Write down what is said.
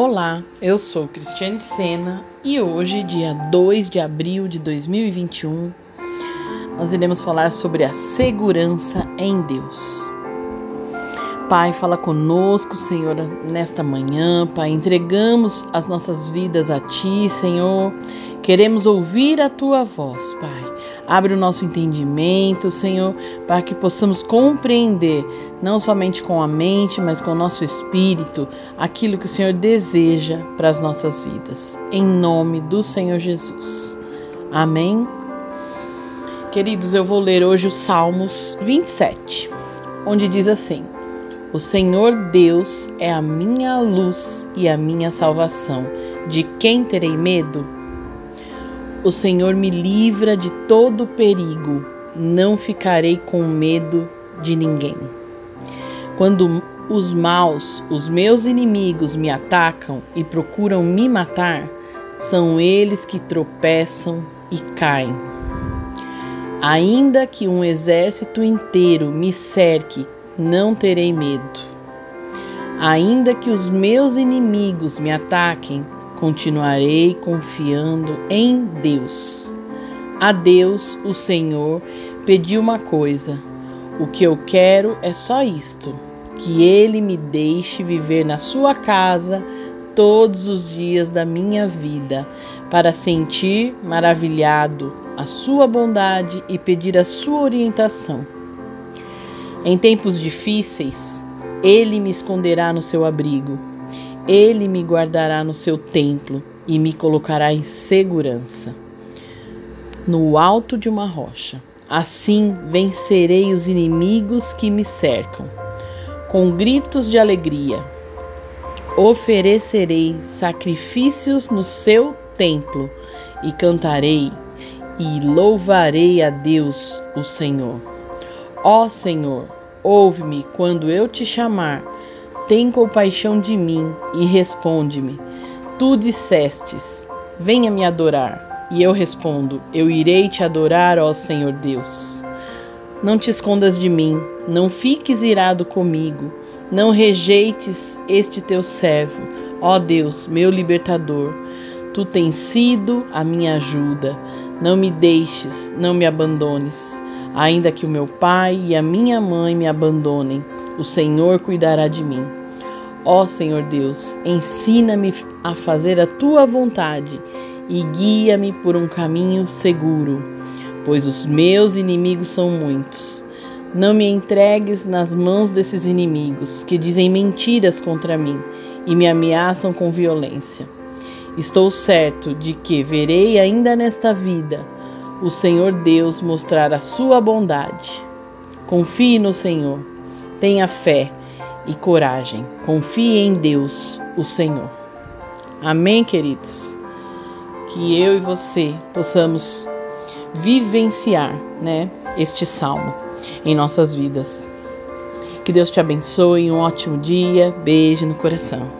Olá, eu sou Cristiane Sena e hoje, dia 2 de abril de 2021, nós iremos falar sobre a segurança em Deus. Pai, fala conosco, Senhor, nesta manhã, Pai. Entregamos as nossas vidas a Ti, Senhor. Queremos ouvir a Tua voz, Pai. Abre o nosso entendimento, Senhor, para que possamos compreender, não somente com a mente, mas com o nosso espírito, aquilo que o Senhor deseja para as nossas vidas. Em nome do Senhor Jesus. Amém. Queridos, eu vou ler hoje o Salmos 27, onde diz assim: O Senhor Deus é a minha luz e a minha salvação. De quem terei medo? O Senhor me livra de todo perigo, não ficarei com medo de ninguém. Quando os maus, os meus inimigos, me atacam e procuram me matar, são eles que tropeçam e caem. Ainda que um exército inteiro me cerque, não terei medo. Ainda que os meus inimigos me ataquem, continuarei confiando em Deus. A Deus, o Senhor, pedi uma coisa. O que eu quero é só isto: que Ele me deixe viver na Sua casa todos os dias da minha vida, para sentir maravilhado a Sua bondade e pedir a Sua orientação. Em tempos difíceis, Ele me esconderá no seu abrigo ele me guardará no seu templo e me colocará em segurança. No alto de uma rocha. Assim vencerei os inimigos que me cercam. Com gritos de alegria, oferecerei sacrifícios no seu templo e cantarei e louvarei a Deus, o Senhor. Ó Senhor, ouve-me quando eu te chamar tem compaixão de mim e responde-me. Tu dissestes: Venha me adorar. E eu respondo: Eu irei te adorar, ó Senhor Deus. Não te escondas de mim, não fiques irado comigo, não rejeites este teu servo, ó Deus, meu libertador. Tu tens sido a minha ajuda. Não me deixes, não me abandones. Ainda que o meu pai e a minha mãe me abandonem, o Senhor cuidará de mim. Ó Senhor Deus, ensina-me a fazer a tua vontade e guia-me por um caminho seguro, pois os meus inimigos são muitos. Não me entregues nas mãos desses inimigos que dizem mentiras contra mim e me ameaçam com violência. Estou certo de que verei ainda nesta vida o Senhor Deus mostrar a sua bondade. Confie no Senhor, tenha fé e coragem. Confie em Deus, o Senhor. Amém, queridos? Que eu e você possamos vivenciar, né, este salmo em nossas vidas. Que Deus te abençoe, um ótimo dia, beijo no coração.